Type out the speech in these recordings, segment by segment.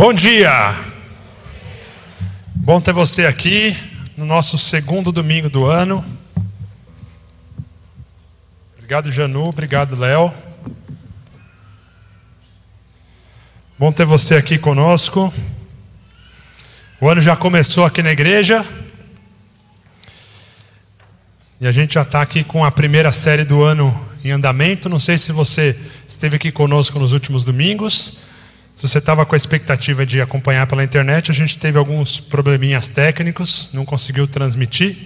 Bom dia! Bom ter você aqui no nosso segundo domingo do ano. Obrigado, Janu. Obrigado, Léo. Bom ter você aqui conosco. O ano já começou aqui na igreja. E a gente já está aqui com a primeira série do ano em andamento. Não sei se você esteve aqui conosco nos últimos domingos. Se você estava com a expectativa de acompanhar pela internet, a gente teve alguns probleminhas técnicos, não conseguiu transmitir.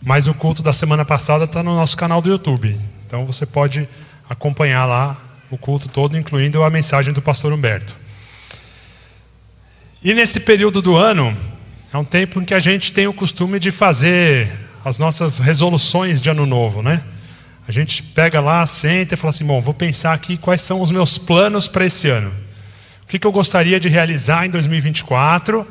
Mas o culto da semana passada está no nosso canal do YouTube. Então você pode acompanhar lá o culto todo, incluindo a mensagem do pastor Humberto. E nesse período do ano, é um tempo em que a gente tem o costume de fazer as nossas resoluções de ano novo, né? A gente pega lá, senta e fala assim: bom, vou pensar aqui quais são os meus planos para esse ano. Que, que eu gostaria de realizar em 2024?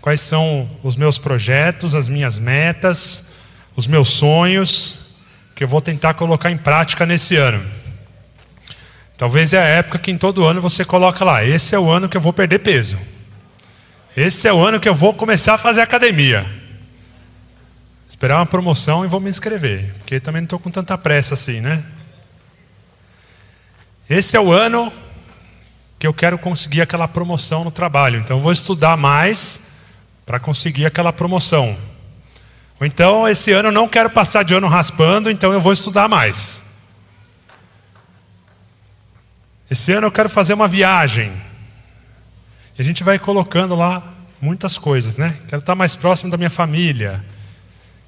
Quais são os meus projetos, as minhas metas, os meus sonhos que eu vou tentar colocar em prática nesse ano? Talvez é a época que em todo ano você coloca lá: esse é o ano que eu vou perder peso. Esse é o ano que eu vou começar a fazer academia esperar uma promoção e vou me inscrever, porque também não estou com tanta pressa assim, né? Esse é o ano que eu quero conseguir aquela promoção no trabalho, então eu vou estudar mais para conseguir aquela promoção. Ou então, esse ano eu não quero passar de ano raspando, então eu vou estudar mais. Esse ano eu quero fazer uma viagem. E a gente vai colocando lá muitas coisas, né? Quero estar mais próximo da minha família.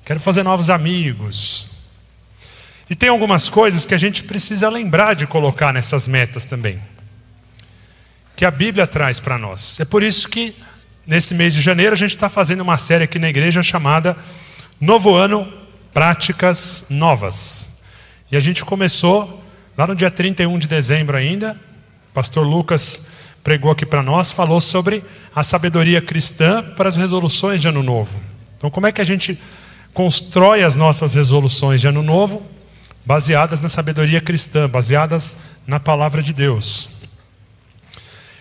Quero fazer novos amigos. E tem algumas coisas que a gente precisa lembrar de colocar nessas metas também. Que a Bíblia traz para nós. É por isso que, nesse mês de janeiro, a gente está fazendo uma série aqui na igreja chamada Novo Ano Práticas Novas. E a gente começou lá no dia 31 de dezembro ainda. O pastor Lucas pregou aqui para nós, falou sobre a sabedoria cristã para as resoluções de ano novo. Então, como é que a gente constrói as nossas resoluções de ano novo baseadas na sabedoria cristã, baseadas na palavra de Deus.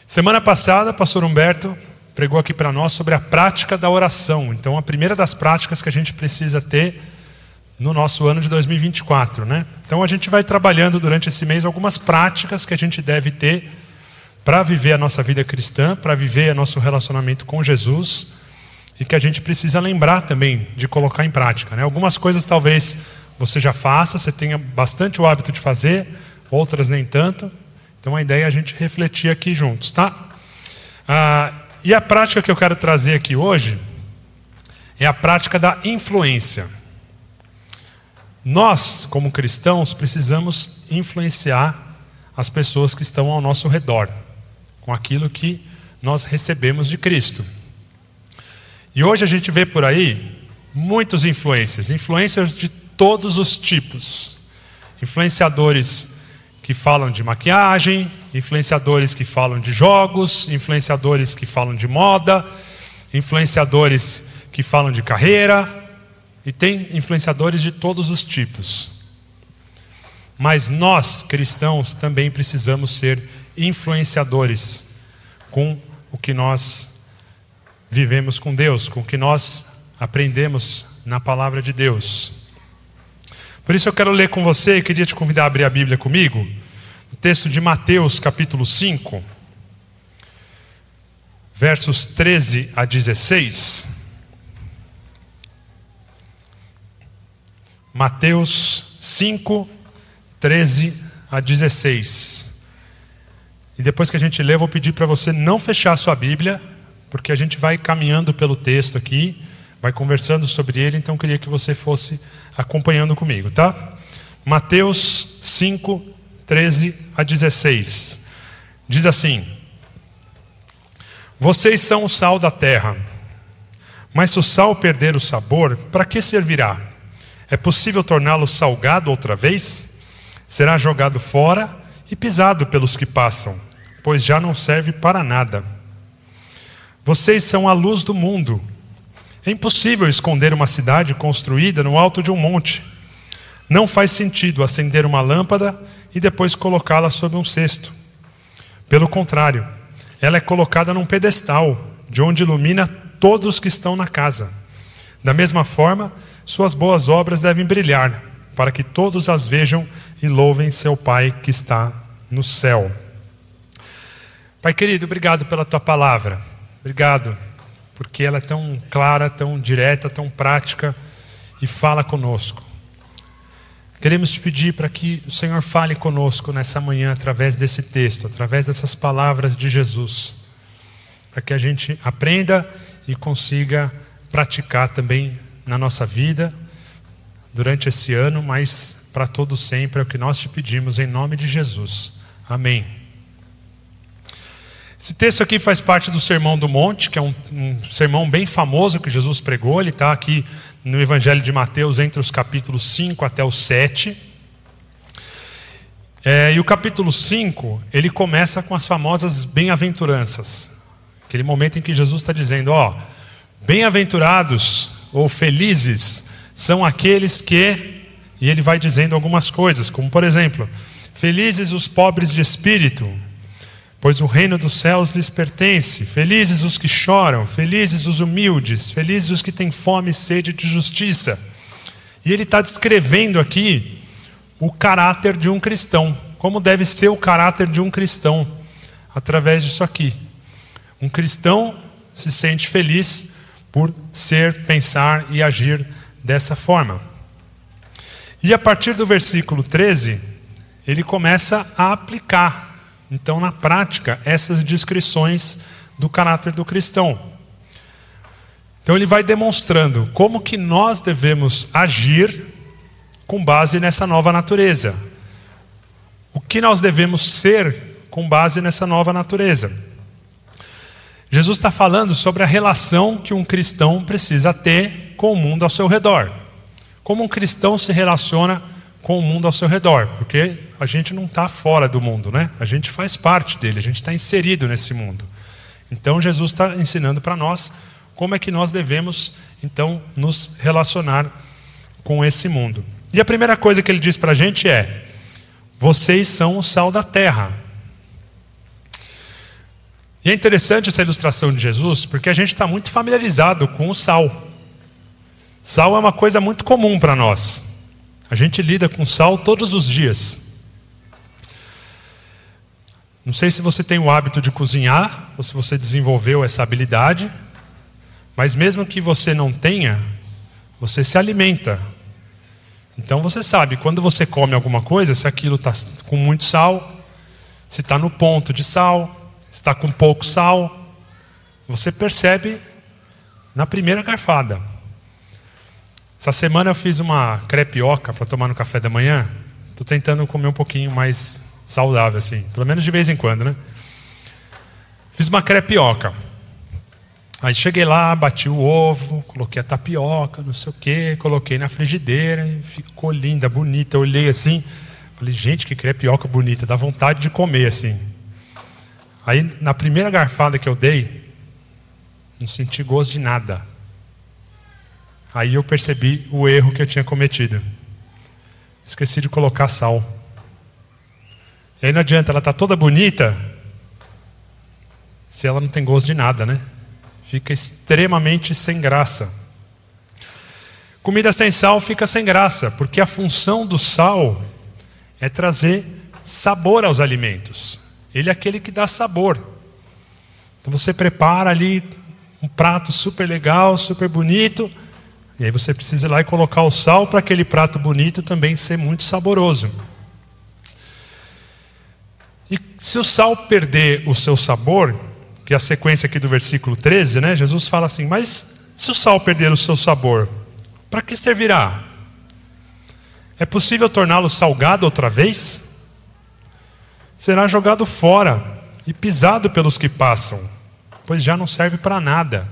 Semana passada, pastor Humberto pregou aqui para nós sobre a prática da oração. Então, a primeira das práticas que a gente precisa ter no nosso ano de 2024, né? Então, a gente vai trabalhando durante esse mês algumas práticas que a gente deve ter para viver a nossa vida cristã, para viver nosso relacionamento com Jesus e que a gente precisa lembrar também de colocar em prática. Né? Algumas coisas talvez você já faça, você tenha bastante o hábito de fazer, outras nem tanto. Então a ideia é a gente refletir aqui juntos, tá? Ah, e a prática que eu quero trazer aqui hoje é a prática da influência. Nós, como cristãos, precisamos influenciar as pessoas que estão ao nosso redor com aquilo que nós recebemos de Cristo. E hoje a gente vê por aí muitos influencers, influencers de todos os tipos. Influenciadores que falam de maquiagem, influenciadores que falam de jogos, influenciadores que falam de moda, influenciadores que falam de carreira, e tem influenciadores de todos os tipos. Mas nós, cristãos, também precisamos ser influenciadores com o que nós vivemos com Deus, com o que nós aprendemos na palavra de Deus. Por isso eu quero ler com você e queria te convidar a abrir a Bíblia comigo, o texto de Mateus, capítulo 5, versos 13 a 16. Mateus 5, 13 a 16. E depois que a gente ler, eu vou pedir para você não fechar a sua Bíblia, porque a gente vai caminhando pelo texto aqui, vai conversando sobre ele, então eu queria que você fosse acompanhando comigo, tá? Mateus 5, 13 a 16. Diz assim: Vocês são o sal da terra, mas se o sal perder o sabor, para que servirá? É possível torná-lo salgado outra vez? Será jogado fora e pisado pelos que passam, pois já não serve para nada. Vocês são a luz do mundo. É impossível esconder uma cidade construída no alto de um monte. Não faz sentido acender uma lâmpada e depois colocá-la sob um cesto. Pelo contrário, ela é colocada num pedestal, de onde ilumina todos que estão na casa. Da mesma forma, suas boas obras devem brilhar, para que todos as vejam e louvem seu Pai que está no céu. Pai querido, obrigado pela tua palavra. Obrigado, porque ela é tão clara, tão direta, tão prática e fala conosco. Queremos te pedir para que o Senhor fale conosco nessa manhã através desse texto, através dessas palavras de Jesus, para que a gente aprenda e consiga praticar também na nossa vida durante esse ano, mas para todo sempre é o que nós te pedimos em nome de Jesus. Amém. Esse texto aqui faz parte do Sermão do Monte, que é um, um sermão bem famoso que Jesus pregou. Ele está aqui no Evangelho de Mateus, entre os capítulos 5 até o 7. É, e o capítulo 5, ele começa com as famosas bem-aventuranças. Aquele momento em que Jesus está dizendo: Ó, bem-aventurados ou felizes são aqueles que. E ele vai dizendo algumas coisas, como por exemplo: Felizes os pobres de espírito, pois o reino dos céus lhes pertence. Felizes os que choram, felizes os humildes, felizes os que têm fome e sede de justiça. E ele está descrevendo aqui o caráter de um cristão, como deve ser o caráter de um cristão, através disso aqui. Um cristão se sente feliz por ser, pensar e agir dessa forma. E a partir do versículo 13, ele começa a aplicar então, na prática, essas descrições do caráter do cristão. Então ele vai demonstrando como que nós devemos agir com base nessa nova natureza. O que nós devemos ser com base nessa nova natureza. Jesus está falando sobre a relação que um cristão precisa ter com o mundo ao seu redor. Como um cristão se relaciona com o mundo ao seu redor, porque a gente não está fora do mundo, né? A gente faz parte dele, a gente está inserido nesse mundo. Então Jesus está ensinando para nós como é que nós devemos então nos relacionar com esse mundo. E a primeira coisa que ele diz para a gente é: vocês são o sal da terra. E é interessante essa ilustração de Jesus, porque a gente está muito familiarizado com o sal. Sal é uma coisa muito comum para nós. A gente lida com sal todos os dias. Não sei se você tem o hábito de cozinhar ou se você desenvolveu essa habilidade, mas mesmo que você não tenha, você se alimenta. Então você sabe quando você come alguma coisa, se aquilo está com muito sal, se está no ponto de sal, se está com pouco sal, você percebe na primeira garfada. Essa semana eu fiz uma crepioca para tomar no café da manhã. Estou tentando comer um pouquinho mais saudável, assim, pelo menos de vez em quando, né? Fiz uma crepioca. Aí cheguei lá, bati o ovo, coloquei a tapioca, não sei o quê, coloquei na frigideira e ficou linda, bonita. Eu olhei assim, falei, gente, que crepioca bonita, dá vontade de comer assim. Aí na primeira garfada que eu dei, não senti gosto de nada. Aí eu percebi o erro que eu tinha cometido. Esqueci de colocar sal. E aí não adianta, ela está toda bonita, se ela não tem gosto de nada, né? Fica extremamente sem graça. Comida sem sal fica sem graça, porque a função do sal é trazer sabor aos alimentos. Ele é aquele que dá sabor. Então você prepara ali um prato super legal, super bonito, e aí você precisa ir lá e colocar o sal para aquele prato bonito também ser muito saboroso. E se o sal perder o seu sabor, que é a sequência aqui do versículo 13, né? Jesus fala assim: Mas se o sal perder o seu sabor, para que servirá? É possível torná-lo salgado outra vez? Será jogado fora e pisado pelos que passam, pois já não serve para nada.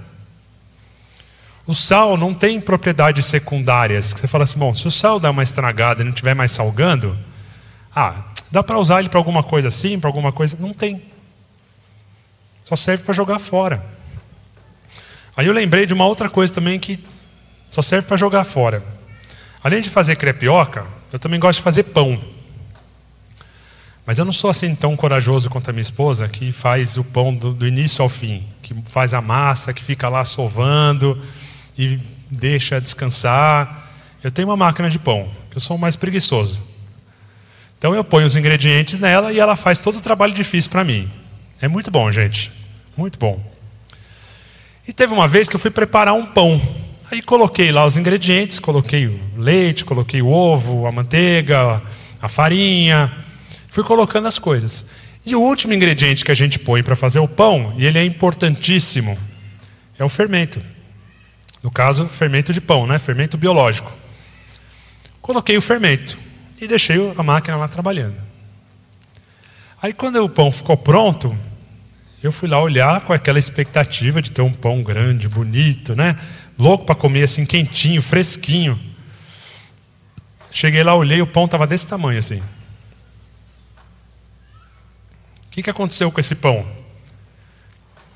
O sal não tem propriedades secundárias. Você fala assim, bom, se o sal dá uma estragada e não estiver mais salgando, ah, dá para usar ele para alguma coisa assim, para alguma coisa? Não tem. Só serve para jogar fora. Aí eu lembrei de uma outra coisa também que só serve para jogar fora. Além de fazer crepioca, eu também gosto de fazer pão. Mas eu não sou assim tão corajoso quanto a minha esposa, que faz o pão do, do início ao fim, que faz a massa, que fica lá sovando e deixa descansar. Eu tenho uma máquina de pão, que eu sou mais preguiçoso. Então eu ponho os ingredientes nela e ela faz todo o trabalho difícil para mim. É muito bom, gente. Muito bom. E teve uma vez que eu fui preparar um pão. Aí coloquei lá os ingredientes, coloquei o leite, coloquei o ovo, a manteiga, a farinha, fui colocando as coisas. E o último ingrediente que a gente põe para fazer o pão, e ele é importantíssimo, é o fermento. No caso, fermento de pão, né? Fermento biológico. Coloquei o fermento e deixei a máquina lá trabalhando. Aí quando o pão ficou pronto, eu fui lá olhar com aquela expectativa de ter um pão grande, bonito, né? Louco para comer assim, quentinho, fresquinho. Cheguei lá, olhei, o pão estava desse tamanho assim. O que, que aconteceu com esse pão?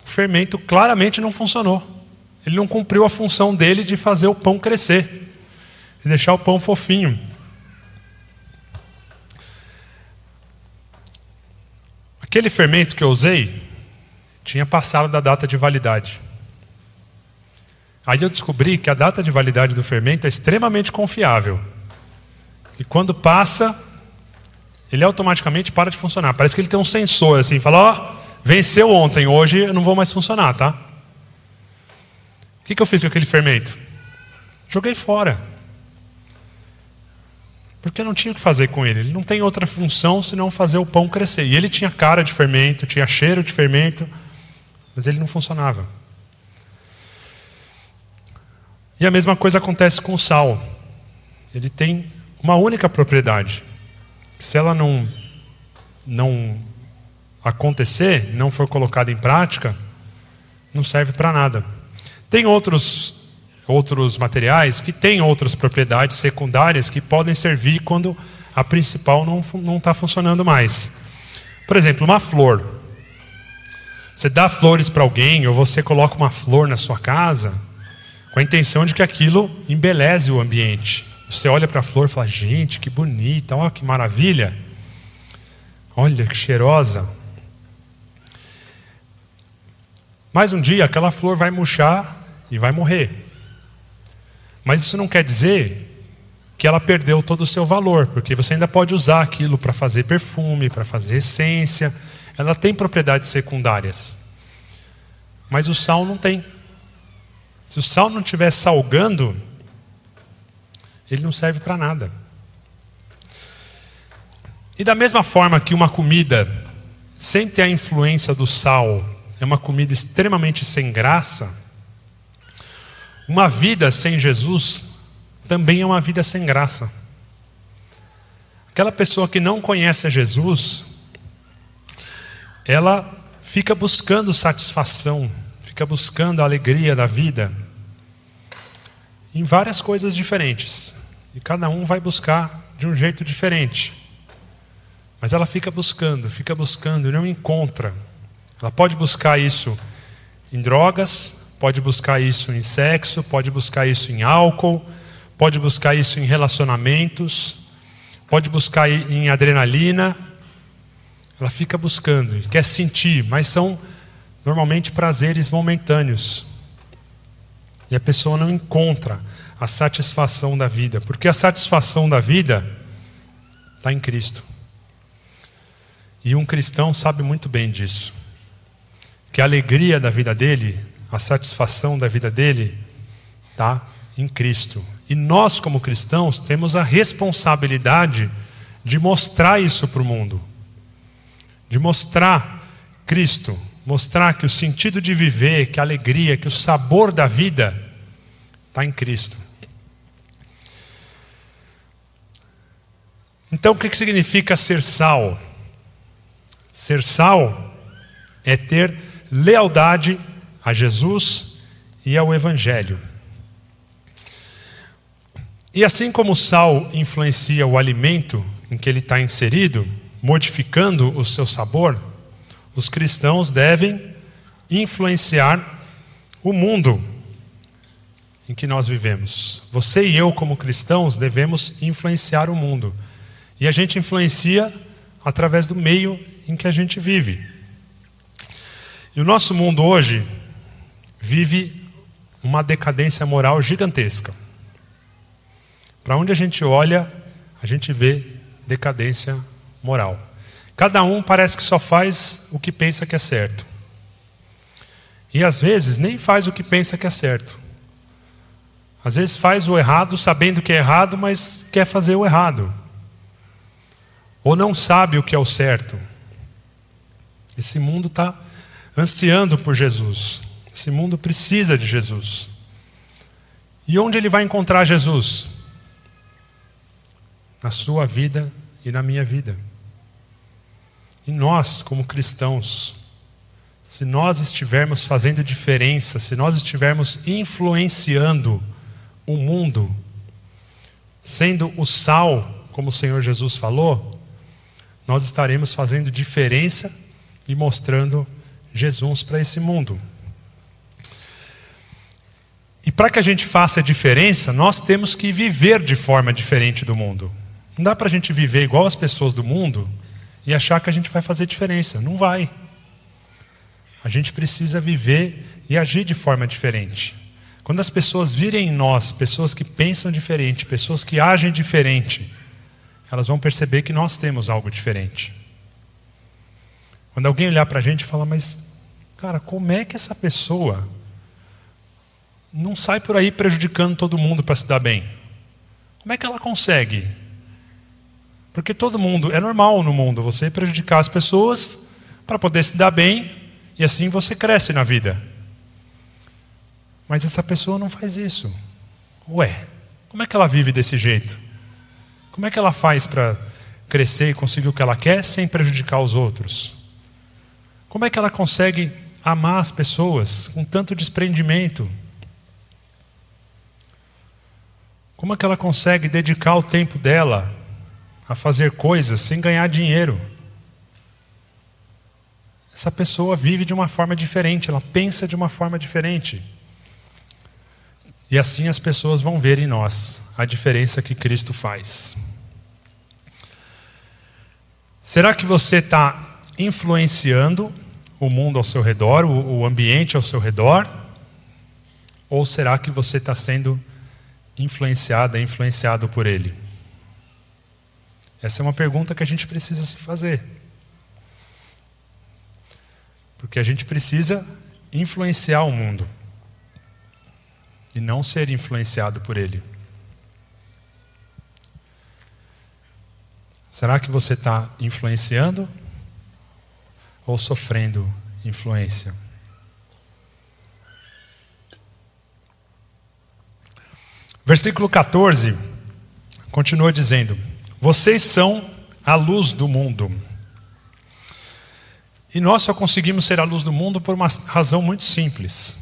O fermento claramente não funcionou. Ele não cumpriu a função dele de fazer o pão crescer, de deixar o pão fofinho. Aquele fermento que eu usei tinha passado da data de validade. Aí eu descobri que a data de validade do fermento é extremamente confiável. E quando passa, ele automaticamente para de funcionar. Parece que ele tem um sensor assim, fala: Ó, oh, venceu ontem, hoje eu não vou mais funcionar, tá? O que, que eu fiz com aquele fermento? Joguei fora. Porque eu não tinha o que fazer com ele. Ele não tem outra função senão fazer o pão crescer. E ele tinha cara de fermento, tinha cheiro de fermento, mas ele não funcionava. E a mesma coisa acontece com o sal. Ele tem uma única propriedade. Se ela não, não acontecer, não for colocada em prática, não serve para nada. Tem outros outros materiais que têm outras propriedades secundárias que podem servir quando a principal não está funcionando mais. Por exemplo, uma flor. Você dá flores para alguém ou você coloca uma flor na sua casa com a intenção de que aquilo embeleze o ambiente. Você olha para a flor e fala: gente, que bonita, olha que maravilha. Olha que cheirosa. Mas um dia aquela flor vai murchar e vai morrer. Mas isso não quer dizer que ela perdeu todo o seu valor, porque você ainda pode usar aquilo para fazer perfume, para fazer essência. Ela tem propriedades secundárias. Mas o sal não tem. Se o sal não estiver salgando, ele não serve para nada. E da mesma forma que uma comida, sem ter a influência do sal, é uma comida extremamente sem graça, uma vida sem Jesus também é uma vida sem graça. Aquela pessoa que não conhece a Jesus, ela fica buscando satisfação, fica buscando a alegria da vida em várias coisas diferentes. E cada um vai buscar de um jeito diferente. Mas ela fica buscando, fica buscando e não encontra. Ela pode buscar isso em drogas, pode buscar isso em sexo, pode buscar isso em álcool, pode buscar isso em relacionamentos, pode buscar em adrenalina. Ela fica buscando, quer sentir, mas são normalmente prazeres momentâneos. E a pessoa não encontra a satisfação da vida, porque a satisfação da vida está em Cristo. E um cristão sabe muito bem disso. Que a alegria da vida dele a satisfação da vida dele está em Cristo. E nós, como cristãos, temos a responsabilidade de mostrar isso para o mundo, de mostrar Cristo, mostrar que o sentido de viver, que a alegria, que o sabor da vida está em Cristo. Então, o que significa ser sal? Ser sal é ter lealdade a Jesus e ao Evangelho. E assim como o sal influencia o alimento em que ele está inserido, modificando o seu sabor, os cristãos devem influenciar o mundo em que nós vivemos. Você e eu, como cristãos, devemos influenciar o mundo. E a gente influencia através do meio em que a gente vive. E o nosso mundo hoje vive uma decadência moral gigantesca. Para onde a gente olha, a gente vê decadência moral. Cada um parece que só faz o que pensa que é certo. E às vezes nem faz o que pensa que é certo. Às vezes faz o errado sabendo que é errado, mas quer fazer o errado. Ou não sabe o que é o certo. Esse mundo está ansiando por Jesus. Esse mundo precisa de Jesus. E onde ele vai encontrar Jesus? Na sua vida e na minha vida. E nós, como cristãos, se nós estivermos fazendo diferença, se nós estivermos influenciando o mundo, sendo o sal, como o Senhor Jesus falou, nós estaremos fazendo diferença e mostrando Jesus para esse mundo. E para que a gente faça a diferença, nós temos que viver de forma diferente do mundo. Não dá para a gente viver igual as pessoas do mundo e achar que a gente vai fazer diferença. Não vai. A gente precisa viver e agir de forma diferente. Quando as pessoas virem em nós pessoas que pensam diferente, pessoas que agem diferente, elas vão perceber que nós temos algo diferente. Quando alguém olhar para a gente e falar, mas, cara, como é que essa pessoa não sai por aí prejudicando todo mundo para se dar bem? Como é que ela consegue? Porque todo mundo, é normal no mundo você prejudicar as pessoas para poder se dar bem e assim você cresce na vida. Mas essa pessoa não faz isso. Ué, como é que ela vive desse jeito? Como é que ela faz para crescer e conseguir o que ela quer sem prejudicar os outros? Como é que ela consegue amar as pessoas com tanto desprendimento? Como é que ela consegue dedicar o tempo dela a fazer coisas sem ganhar dinheiro. Essa pessoa vive de uma forma diferente, ela pensa de uma forma diferente. E assim as pessoas vão ver em nós a diferença que Cristo faz. Será que você está influenciando o mundo ao seu redor, o ambiente ao seu redor? Ou será que você está sendo influenciada, influenciado por ele? Essa é uma pergunta que a gente precisa se fazer. Porque a gente precisa influenciar o mundo e não ser influenciado por ele. Será que você está influenciando ou sofrendo influência? Versículo 14 continua dizendo: vocês são a luz do mundo. E nós só conseguimos ser a luz do mundo por uma razão muito simples.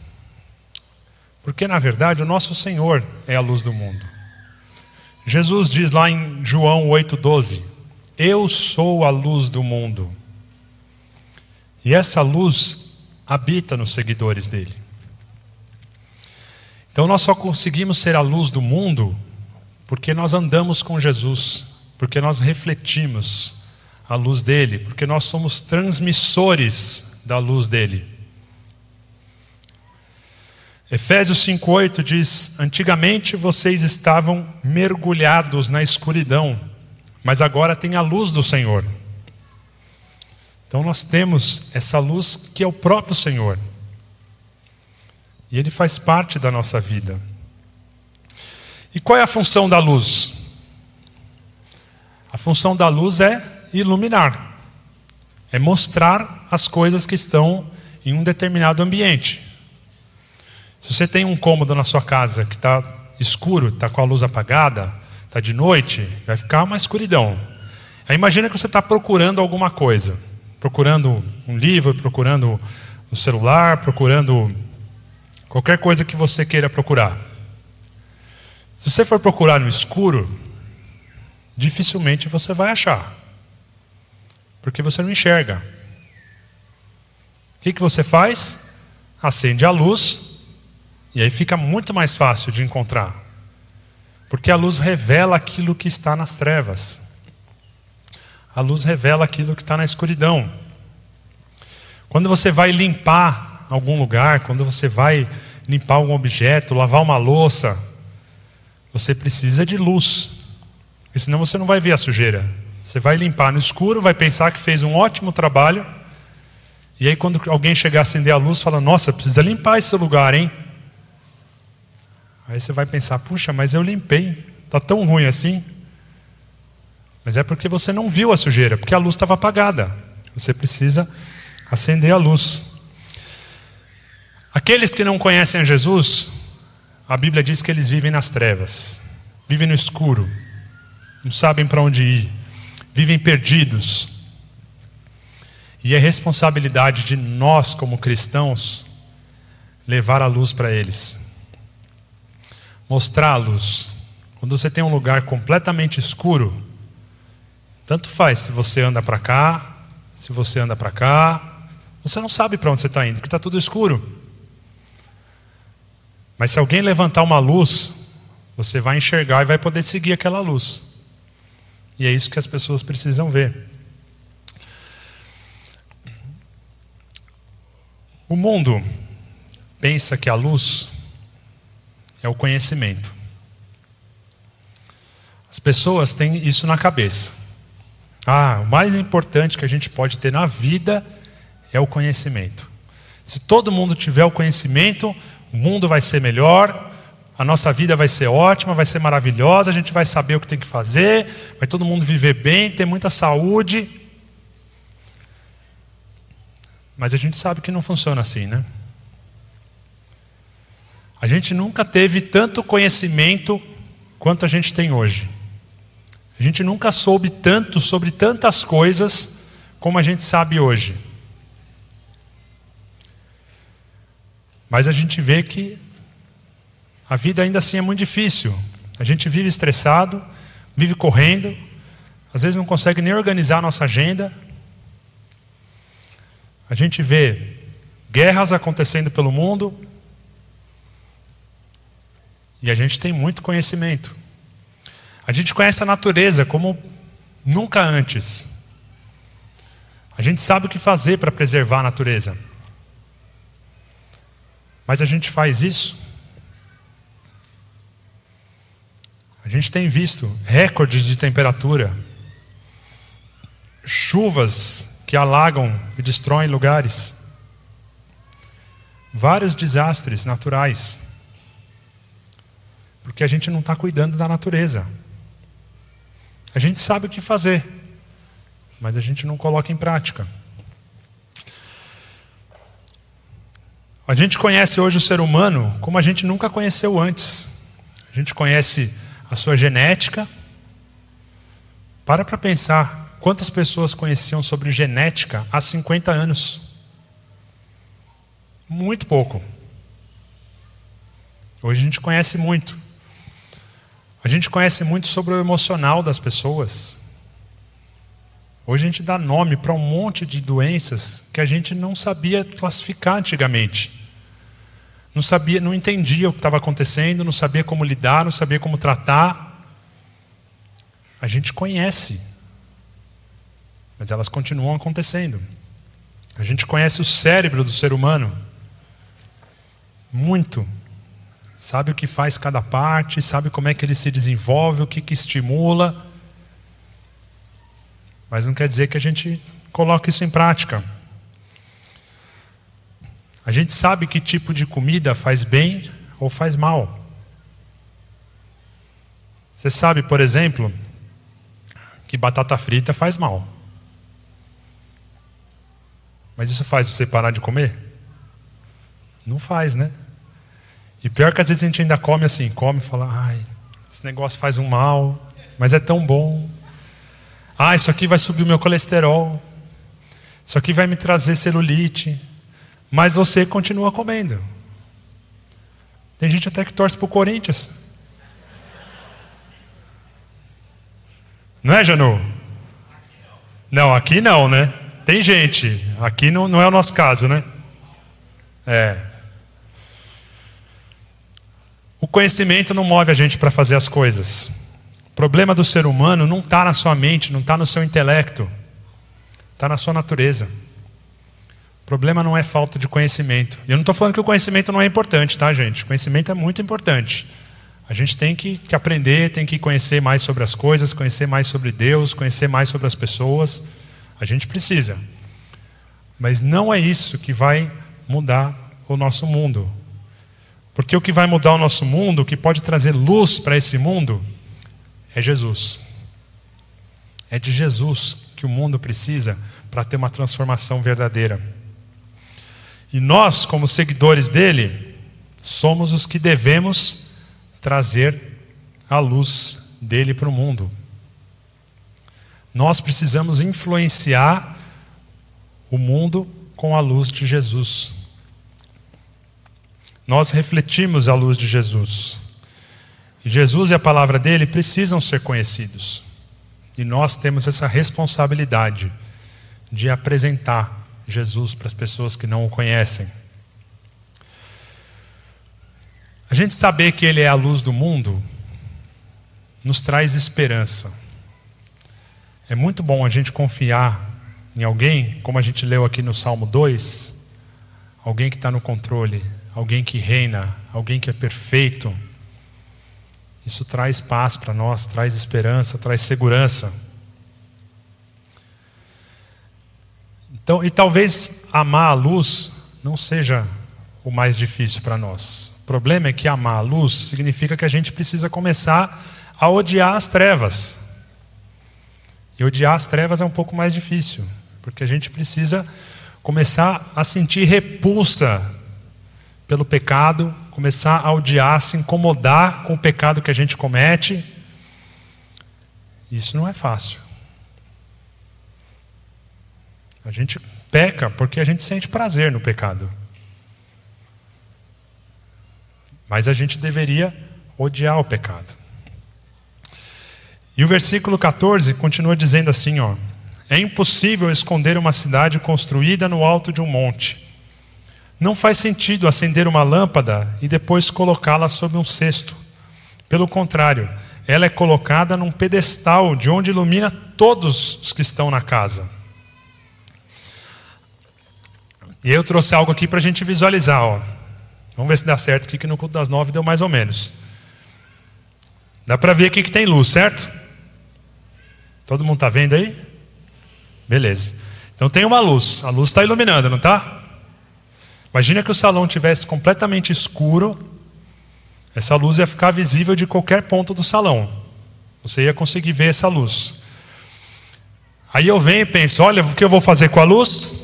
Porque, na verdade, o nosso Senhor é a luz do mundo. Jesus diz lá em João 8,12: Eu sou a luz do mundo. E essa luz habita nos seguidores dele. Então nós só conseguimos ser a luz do mundo porque nós andamos com Jesus porque nós refletimos a luz dele, porque nós somos transmissores da luz dele. Efésios 5:8 diz: Antigamente vocês estavam mergulhados na escuridão, mas agora tem a luz do Senhor. Então nós temos essa luz que é o próprio Senhor. E ele faz parte da nossa vida. E qual é a função da luz? A função da luz é iluminar, é mostrar as coisas que estão em um determinado ambiente. Se você tem um cômodo na sua casa que está escuro, está com a luz apagada, está de noite, vai ficar uma escuridão. Aí imagina que você está procurando alguma coisa, procurando um livro, procurando um celular, procurando qualquer coisa que você queira procurar. Se você for procurar no escuro, dificilmente você vai achar. Porque você não enxerga. O que, que você faz? Acende a luz, e aí fica muito mais fácil de encontrar. Porque a luz revela aquilo que está nas trevas. A luz revela aquilo que está na escuridão. Quando você vai limpar algum lugar, quando você vai limpar algum objeto, lavar uma louça, você precisa de luz. Porque senão você não vai ver a sujeira. Você vai limpar no escuro, vai pensar que fez um ótimo trabalho. E aí, quando alguém chegar a acender a luz, fala: Nossa, precisa limpar esse lugar, hein? Aí você vai pensar: Puxa, mas eu limpei, está tão ruim assim. Mas é porque você não viu a sujeira, porque a luz estava apagada. Você precisa acender a luz. Aqueles que não conhecem a Jesus, a Bíblia diz que eles vivem nas trevas, vivem no escuro, não sabem para onde ir, vivem perdidos. E é responsabilidade de nós, como cristãos, levar a luz para eles, mostrar a luz. Quando você tem um lugar completamente escuro, tanto faz se você anda para cá, se você anda para cá, você não sabe para onde você está indo, porque está tudo escuro. Mas se alguém levantar uma luz, você vai enxergar e vai poder seguir aquela luz. E é isso que as pessoas precisam ver. O mundo pensa que a luz é o conhecimento. As pessoas têm isso na cabeça. Ah, o mais importante que a gente pode ter na vida é o conhecimento. Se todo mundo tiver o conhecimento, o mundo vai ser melhor, a nossa vida vai ser ótima, vai ser maravilhosa, a gente vai saber o que tem que fazer, vai todo mundo viver bem, ter muita saúde. Mas a gente sabe que não funciona assim, né? A gente nunca teve tanto conhecimento quanto a gente tem hoje. A gente nunca soube tanto sobre tantas coisas como a gente sabe hoje. Mas a gente vê que a vida ainda assim é muito difícil. A gente vive estressado, vive correndo, às vezes não consegue nem organizar a nossa agenda. A gente vê guerras acontecendo pelo mundo e a gente tem muito conhecimento. A gente conhece a natureza como nunca antes. A gente sabe o que fazer para preservar a natureza. Mas a gente faz isso. A gente tem visto recordes de temperatura, chuvas que alagam e destroem lugares, vários desastres naturais, porque a gente não está cuidando da natureza. A gente sabe o que fazer, mas a gente não coloca em prática. A gente conhece hoje o ser humano como a gente nunca conheceu antes. A gente conhece a sua genética. Para para pensar quantas pessoas conheciam sobre genética há 50 anos. Muito pouco. Hoje a gente conhece muito. A gente conhece muito sobre o emocional das pessoas. Hoje a gente dá nome para um monte de doenças que a gente não sabia classificar antigamente. Não sabia, não entendia o que estava acontecendo, não sabia como lidar, não sabia como tratar. A gente conhece, mas elas continuam acontecendo. A gente conhece o cérebro do ser humano muito, sabe o que faz cada parte, sabe como é que ele se desenvolve, o que, que estimula. Mas não quer dizer que a gente coloque isso em prática. A gente sabe que tipo de comida faz bem ou faz mal. Você sabe, por exemplo, que batata frita faz mal. Mas isso faz você parar de comer? Não faz, né? E pior que às vezes a gente ainda come assim, come e fala, ai, esse negócio faz um mal, mas é tão bom. Ah, isso aqui vai subir o meu colesterol. Isso aqui vai me trazer celulite. Mas você continua comendo. Tem gente até que torce para o Corinthians. Não é, Janu? Não, aqui não, né? Tem gente. Aqui não, não é o nosso caso, né? É. O conhecimento não move a gente para fazer as coisas. O problema do ser humano não está na sua mente, não está no seu intelecto, está na sua natureza. O problema não é falta de conhecimento. E eu não estou falando que o conhecimento não é importante, tá, gente? O conhecimento é muito importante. A gente tem que, que, aprender, tem que conhecer mais sobre as coisas, conhecer mais sobre Deus, conhecer mais sobre as pessoas. A gente precisa. Mas não é isso que vai mudar o nosso mundo. Porque o que vai mudar o nosso mundo, o que pode trazer luz para esse mundo, é Jesus. É de Jesus que o mundo precisa para ter uma transformação verdadeira. E nós, como seguidores dele, somos os que devemos trazer a luz dele para o mundo. Nós precisamos influenciar o mundo com a luz de Jesus. Nós refletimos a luz de Jesus. E Jesus e a palavra dele precisam ser conhecidos. E nós temos essa responsabilidade de apresentar Jesus para as pessoas que não o conhecem. A gente saber que Ele é a luz do mundo nos traz esperança. É muito bom a gente confiar em alguém, como a gente leu aqui no Salmo 2, alguém que está no controle, alguém que reina, alguém que é perfeito. Isso traz paz para nós, traz esperança, traz segurança. Então, e talvez amar a luz não seja o mais difícil para nós. O problema é que amar a luz significa que a gente precisa começar a odiar as trevas. E odiar as trevas é um pouco mais difícil, porque a gente precisa começar a sentir repulsa pelo pecado, começar a odiar, se incomodar com o pecado que a gente comete. Isso não é fácil. A gente peca porque a gente sente prazer no pecado. Mas a gente deveria odiar o pecado. E o versículo 14 continua dizendo assim, ó: É impossível esconder uma cidade construída no alto de um monte. Não faz sentido acender uma lâmpada e depois colocá-la sob um cesto. Pelo contrário, ela é colocada num pedestal de onde ilumina todos os que estão na casa. E eu trouxe algo aqui para a gente visualizar. Ó. Vamos ver se dá certo aqui, que no culto das nove deu mais ou menos. Dá para ver aqui que tem luz, certo? Todo mundo está vendo aí? Beleza. Então tem uma luz. A luz está iluminando, não está? Imagina que o salão tivesse completamente escuro. Essa luz ia ficar visível de qualquer ponto do salão. Você ia conseguir ver essa luz. Aí eu venho e penso: olha, o que eu vou fazer com a luz?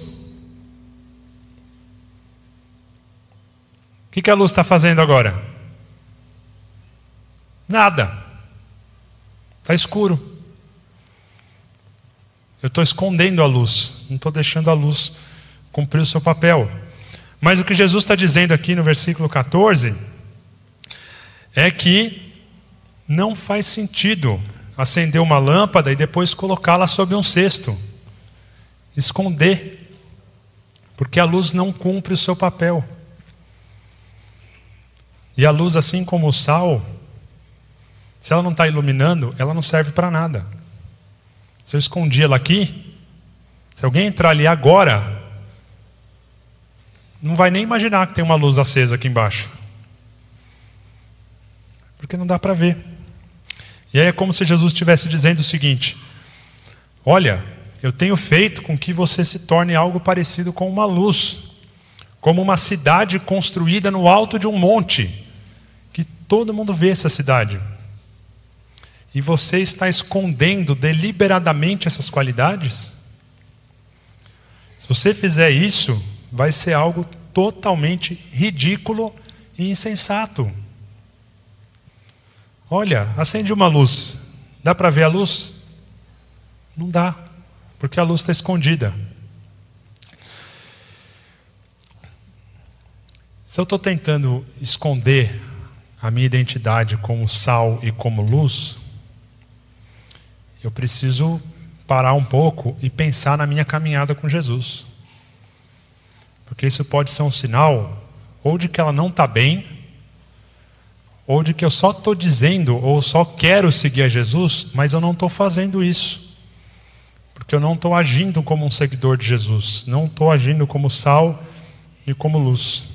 O que, que a luz está fazendo agora? Nada. Está escuro. Eu estou escondendo a luz, não estou deixando a luz cumprir o seu papel. Mas o que Jesus está dizendo aqui no versículo 14 é que não faz sentido acender uma lâmpada e depois colocá-la sob um cesto, esconder, porque a luz não cumpre o seu papel. E a luz, assim como o sal, se ela não está iluminando, ela não serve para nada. Se eu escondi ela aqui, se alguém entrar ali agora, não vai nem imaginar que tem uma luz acesa aqui embaixo. Porque não dá para ver. E aí é como se Jesus estivesse dizendo o seguinte: Olha, eu tenho feito com que você se torne algo parecido com uma luz, como uma cidade construída no alto de um monte Todo mundo vê essa cidade. E você está escondendo deliberadamente essas qualidades? Se você fizer isso, vai ser algo totalmente ridículo e insensato. Olha, acende uma luz. Dá para ver a luz? Não dá, porque a luz está escondida. Se eu estou tentando esconder a minha identidade como sal e como luz, eu preciso parar um pouco e pensar na minha caminhada com Jesus. Porque isso pode ser um sinal ou de que ela não está bem, ou de que eu só estou dizendo ou só quero seguir a Jesus, mas eu não estou fazendo isso. Porque eu não estou agindo como um seguidor de Jesus, não estou agindo como sal e como luz.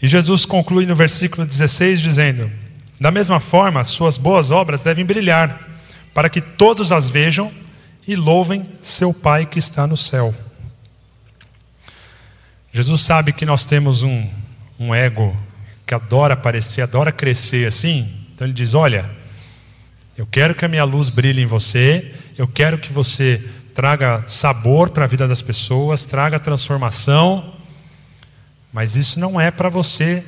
E Jesus conclui no versículo 16 dizendo: Da mesma forma, suas boas obras devem brilhar, para que todos as vejam e louvem seu Pai que está no céu. Jesus sabe que nós temos um, um ego que adora aparecer, adora crescer assim. Então ele diz: Olha, eu quero que a minha luz brilhe em você, eu quero que você traga sabor para a vida das pessoas, traga transformação, mas isso não é para você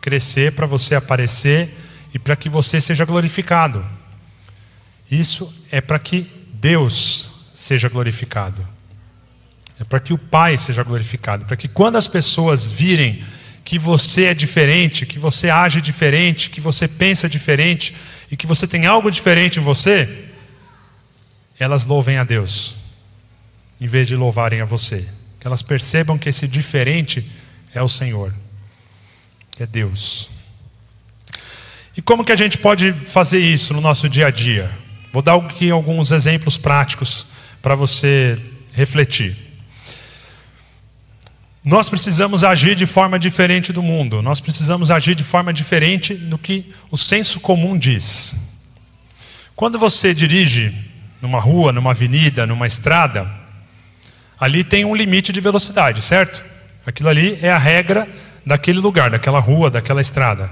crescer, para você aparecer e para que você seja glorificado. Isso é para que Deus seja glorificado. É para que o Pai seja glorificado, para que quando as pessoas virem que você é diferente, que você age diferente, que você pensa diferente e que você tem algo diferente em você, elas louvem a Deus, em vez de louvarem a você. Que elas percebam que esse diferente é o Senhor, é Deus. E como que a gente pode fazer isso no nosso dia a dia? Vou dar aqui alguns exemplos práticos para você refletir. Nós precisamos agir de forma diferente do mundo, nós precisamos agir de forma diferente do que o senso comum diz. Quando você dirige numa rua, numa avenida, numa estrada, ali tem um limite de velocidade, certo? Aquilo ali é a regra daquele lugar, daquela rua, daquela estrada.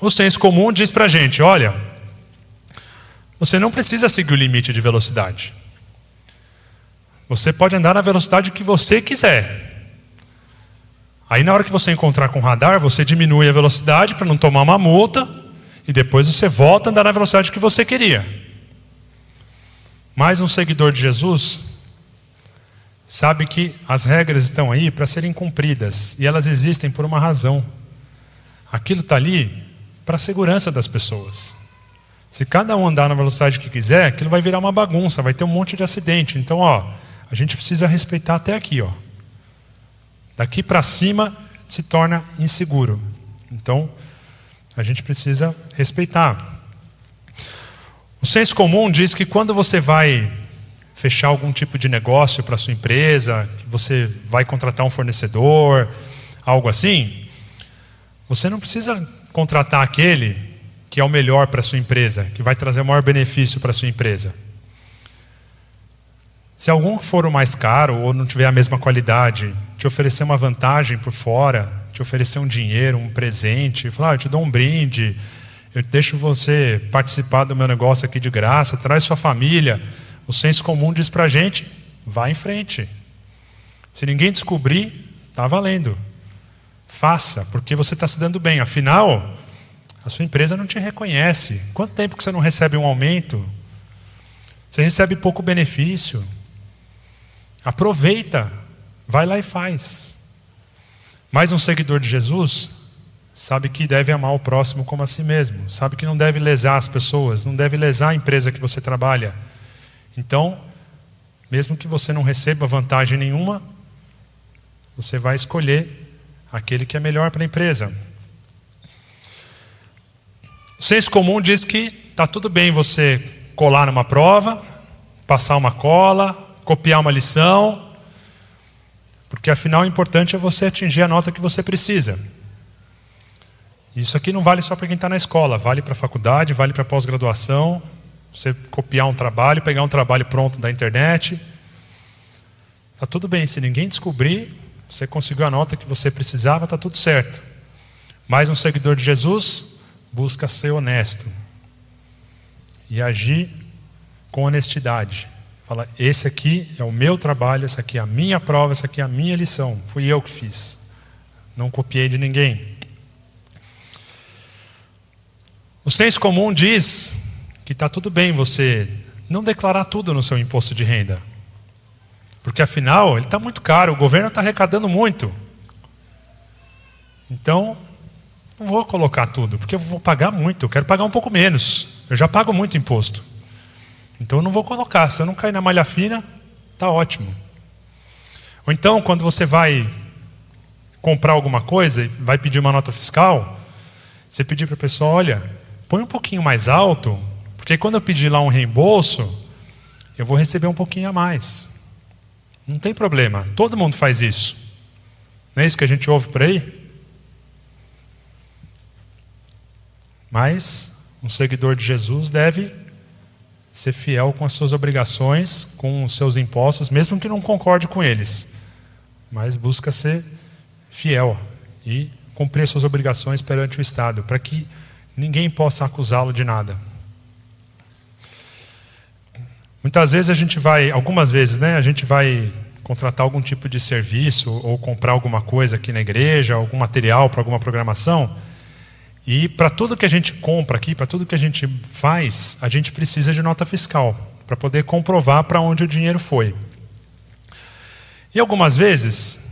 O senso comum diz para a gente: olha, você não precisa seguir o limite de velocidade. Você pode andar na velocidade que você quiser. Aí, na hora que você encontrar com o radar, você diminui a velocidade para não tomar uma multa e depois você volta a andar na velocidade que você queria. Mas um seguidor de Jesus sabe que as regras estão aí para serem cumpridas e elas existem por uma razão. Aquilo está ali para a segurança das pessoas. Se cada um andar na velocidade que quiser, aquilo vai virar uma bagunça, vai ter um monte de acidente. Então, ó, gente precisa respeitar até aqui, ó. Daqui para cima se torna inseguro. Então, a gente precisa respeitar. O senso comum diz que quando você vai fechar algum tipo de negócio para sua empresa, você vai contratar um fornecedor, algo assim, você não precisa contratar aquele que é o melhor para sua empresa, que vai trazer o maior benefício para sua empresa. Se algum for o mais caro ou não tiver a mesma qualidade, te oferecer uma vantagem por fora, te oferecer um dinheiro, um presente, falar, ah, eu te dou um brinde, eu deixo você participar do meu negócio aqui de graça, traz sua família. O senso comum diz para a gente: vá em frente. Se ninguém descobrir, está valendo. Faça, porque você está se dando bem. Afinal, a sua empresa não te reconhece. Quanto tempo que você não recebe um aumento? Você recebe pouco benefício. Aproveita, vai lá e faz. Mais um seguidor de Jesus sabe que deve amar o próximo como a si mesmo, sabe que não deve lesar as pessoas, não deve lesar a empresa que você trabalha. Então, mesmo que você não receba vantagem nenhuma, você vai escolher aquele que é melhor para a empresa. O senso comum diz que está tudo bem você colar numa prova, passar uma cola, copiar uma lição, porque afinal o importante é você atingir a nota que você precisa. Isso aqui não vale só para quem está na escola, vale para a faculdade, vale para pós-graduação, você copiar um trabalho, pegar um trabalho pronto da internet. Está tudo bem, se ninguém descobrir, você conseguiu a nota que você precisava, está tudo certo. Mas um seguidor de Jesus busca ser honesto e agir com honestidade. Fala, esse aqui é o meu trabalho, essa aqui é a minha prova, essa aqui é a minha lição. Fui eu que fiz. Não copiei de ninguém. O senso comum diz que está tudo bem você não declarar tudo no seu imposto de renda. Porque afinal, ele está muito caro, o governo está arrecadando muito. Então, não vou colocar tudo, porque eu vou pagar muito, eu quero pagar um pouco menos. Eu já pago muito imposto. Então eu não vou colocar. Se eu não cair na malha fina, está ótimo. Ou então, quando você vai comprar alguma coisa e vai pedir uma nota fiscal, você pedir para a pessoa, olha, põe um pouquinho mais alto, porque quando eu pedir lá um reembolso, eu vou receber um pouquinho a mais. Não tem problema, todo mundo faz isso. Não é isso que a gente ouve por aí? Mas um seguidor de Jesus deve ser fiel com as suas obrigações, com os seus impostos, mesmo que não concorde com eles. Mas busca ser fiel e cumprir suas obrigações perante o Estado, para que ninguém possa acusá-lo de nada. Muitas vezes a gente vai, algumas vezes, né, a gente vai contratar algum tipo de serviço ou comprar alguma coisa aqui na igreja, algum material para alguma programação. E para tudo que a gente compra aqui, para tudo que a gente faz, a gente precisa de nota fiscal para poder comprovar para onde o dinheiro foi. E algumas vezes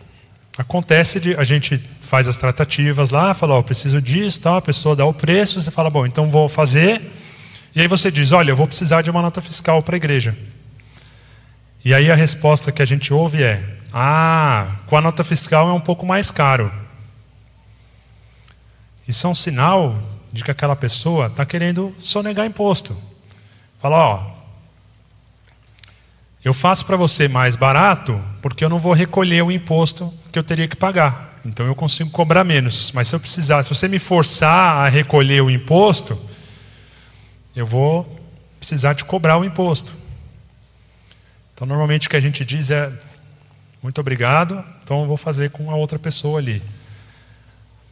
acontece de a gente faz as tratativas lá, fala, ó, oh, preciso disso, tal, a pessoa dá o preço, você fala, bom, então vou fazer. E aí você diz, olha, eu vou precisar de uma nota fiscal para a igreja. E aí a resposta que a gente ouve é: ah, com a nota fiscal é um pouco mais caro. Isso é um sinal de que aquela pessoa está querendo sonegar imposto. Fala, ó, eu faço para você mais barato porque eu não vou recolher o imposto que eu teria que pagar. Então eu consigo cobrar menos. Mas se eu precisar, se você me forçar a recolher o imposto, eu vou precisar de cobrar o imposto. Então, normalmente o que a gente diz é: muito obrigado, então eu vou fazer com a outra pessoa ali.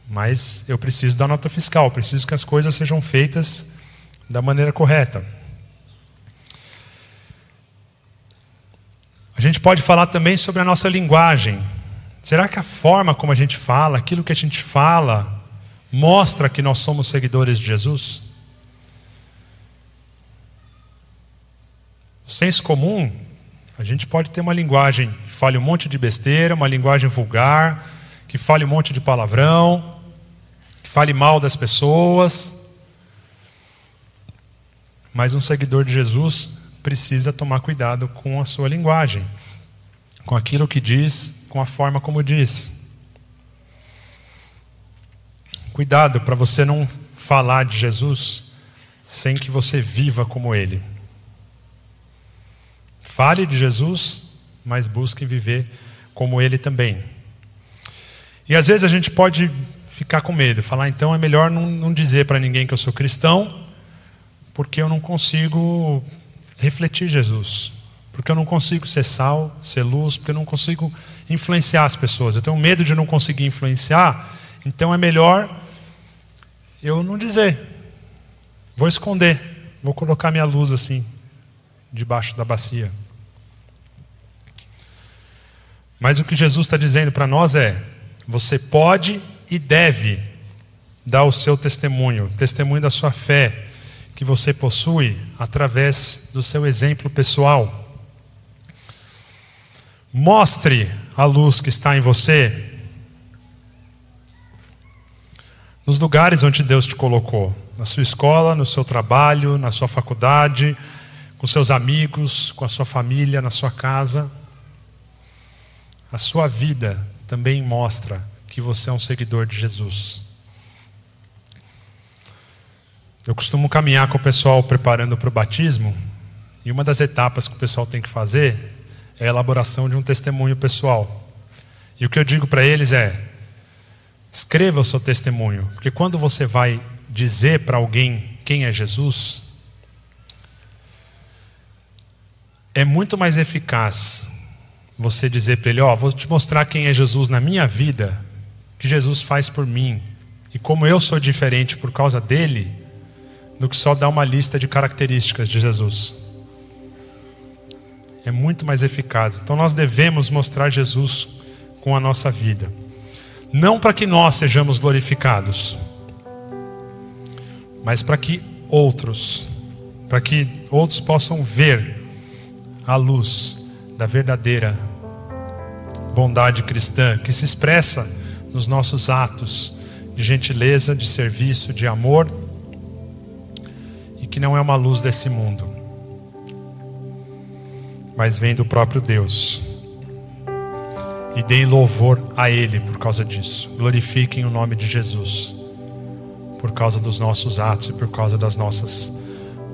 Mas eu preciso da nota fiscal, preciso que as coisas sejam feitas da maneira correta. A gente pode falar também sobre a nossa linguagem. Será que a forma como a gente fala, aquilo que a gente fala, mostra que nós somos seguidores de Jesus? O senso comum a gente pode ter uma linguagem que fale um monte de besteira, uma linguagem vulgar, que fale um monte de palavrão, que fale mal das pessoas. Mas um seguidor de Jesus precisa tomar cuidado com a sua linguagem, com aquilo que diz, com a forma como diz. Cuidado para você não falar de Jesus sem que você viva como ele. Fale de Jesus, mas busque viver como ele também. E às vezes a gente pode ficar com medo, falar então é melhor não, não dizer para ninguém que eu sou cristão, porque eu não consigo refletir Jesus, porque eu não consigo ser sal, ser luz, porque eu não consigo influenciar as pessoas. Eu tenho medo de não conseguir influenciar, então é melhor eu não dizer. Vou esconder, vou colocar minha luz assim, debaixo da bacia. Mas o que Jesus está dizendo para nós é: você pode e deve dar o seu testemunho, testemunho da sua fé que você possui através do seu exemplo pessoal. Mostre a luz que está em você nos lugares onde Deus te colocou, na sua escola, no seu trabalho, na sua faculdade, com seus amigos, com a sua família, na sua casa a sua vida também mostra que você é um seguidor de Jesus. Eu costumo caminhar com o pessoal preparando para o batismo, e uma das etapas que o pessoal tem que fazer é a elaboração de um testemunho pessoal. E o que eu digo para eles é: escreva o seu testemunho, porque quando você vai dizer para alguém quem é Jesus, é muito mais eficaz você dizer para ele: Ó, oh, vou te mostrar quem é Jesus na minha vida, que Jesus faz por mim, e como eu sou diferente por causa dele, do que só dar uma lista de características de Jesus. É muito mais eficaz. Então nós devemos mostrar Jesus com a nossa vida. Não para que nós sejamos glorificados, mas para que outros, para que outros possam ver a luz da verdadeira bondade cristã que se expressa nos nossos atos de gentileza, de serviço, de amor e que não é uma luz desse mundo, mas vem do próprio Deus. e deem louvor a Ele por causa disso. Glorifiquem o nome de Jesus por causa dos nossos atos e por causa das nossas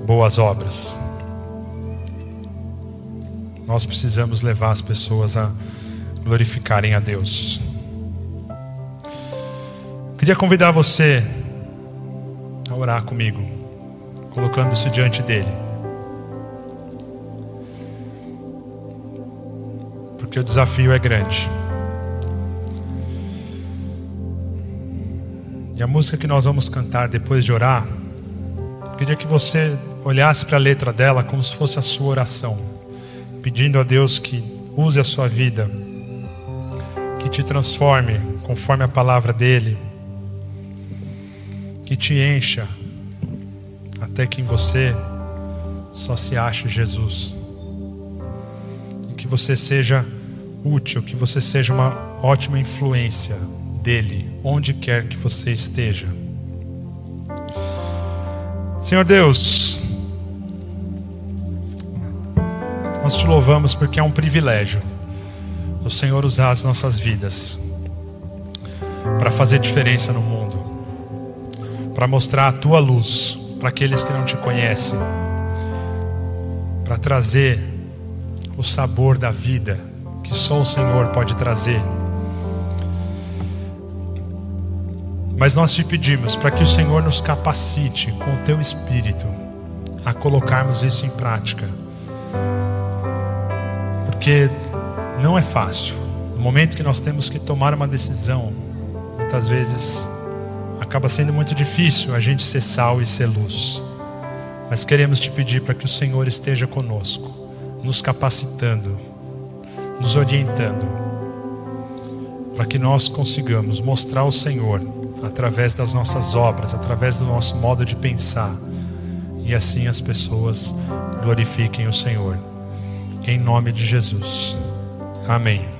boas obras. Nós precisamos levar as pessoas a glorificarem a Deus. Queria convidar você a orar comigo, colocando-se diante dele. Porque o desafio é grande. E a música que nós vamos cantar depois de orar, queria que você olhasse para a letra dela como se fosse a sua oração, pedindo a Deus que use a sua vida, que te transforme conforme a palavra dele, que te encha até que em você só se ache Jesus, e que você seja útil, que você seja uma ótima influência dele, onde quer que você esteja. Senhor Deus, nós te louvamos porque é um privilégio o Senhor usar as nossas vidas para fazer diferença no mundo, para mostrar a tua luz para aqueles que não te conhecem, para trazer o sabor da vida que só o Senhor pode trazer Mas nós te pedimos para que o Senhor nos capacite com o teu espírito a colocarmos isso em prática. Porque não é fácil. No momento que nós temos que tomar uma decisão, muitas vezes acaba sendo muito difícil a gente ser sal e ser luz. Mas queremos te pedir para que o Senhor esteja conosco, nos capacitando, nos orientando, para que nós consigamos mostrar ao Senhor através das nossas obras, através do nosso modo de pensar. E assim as pessoas glorifiquem o Senhor. Em nome de Jesus. Amém.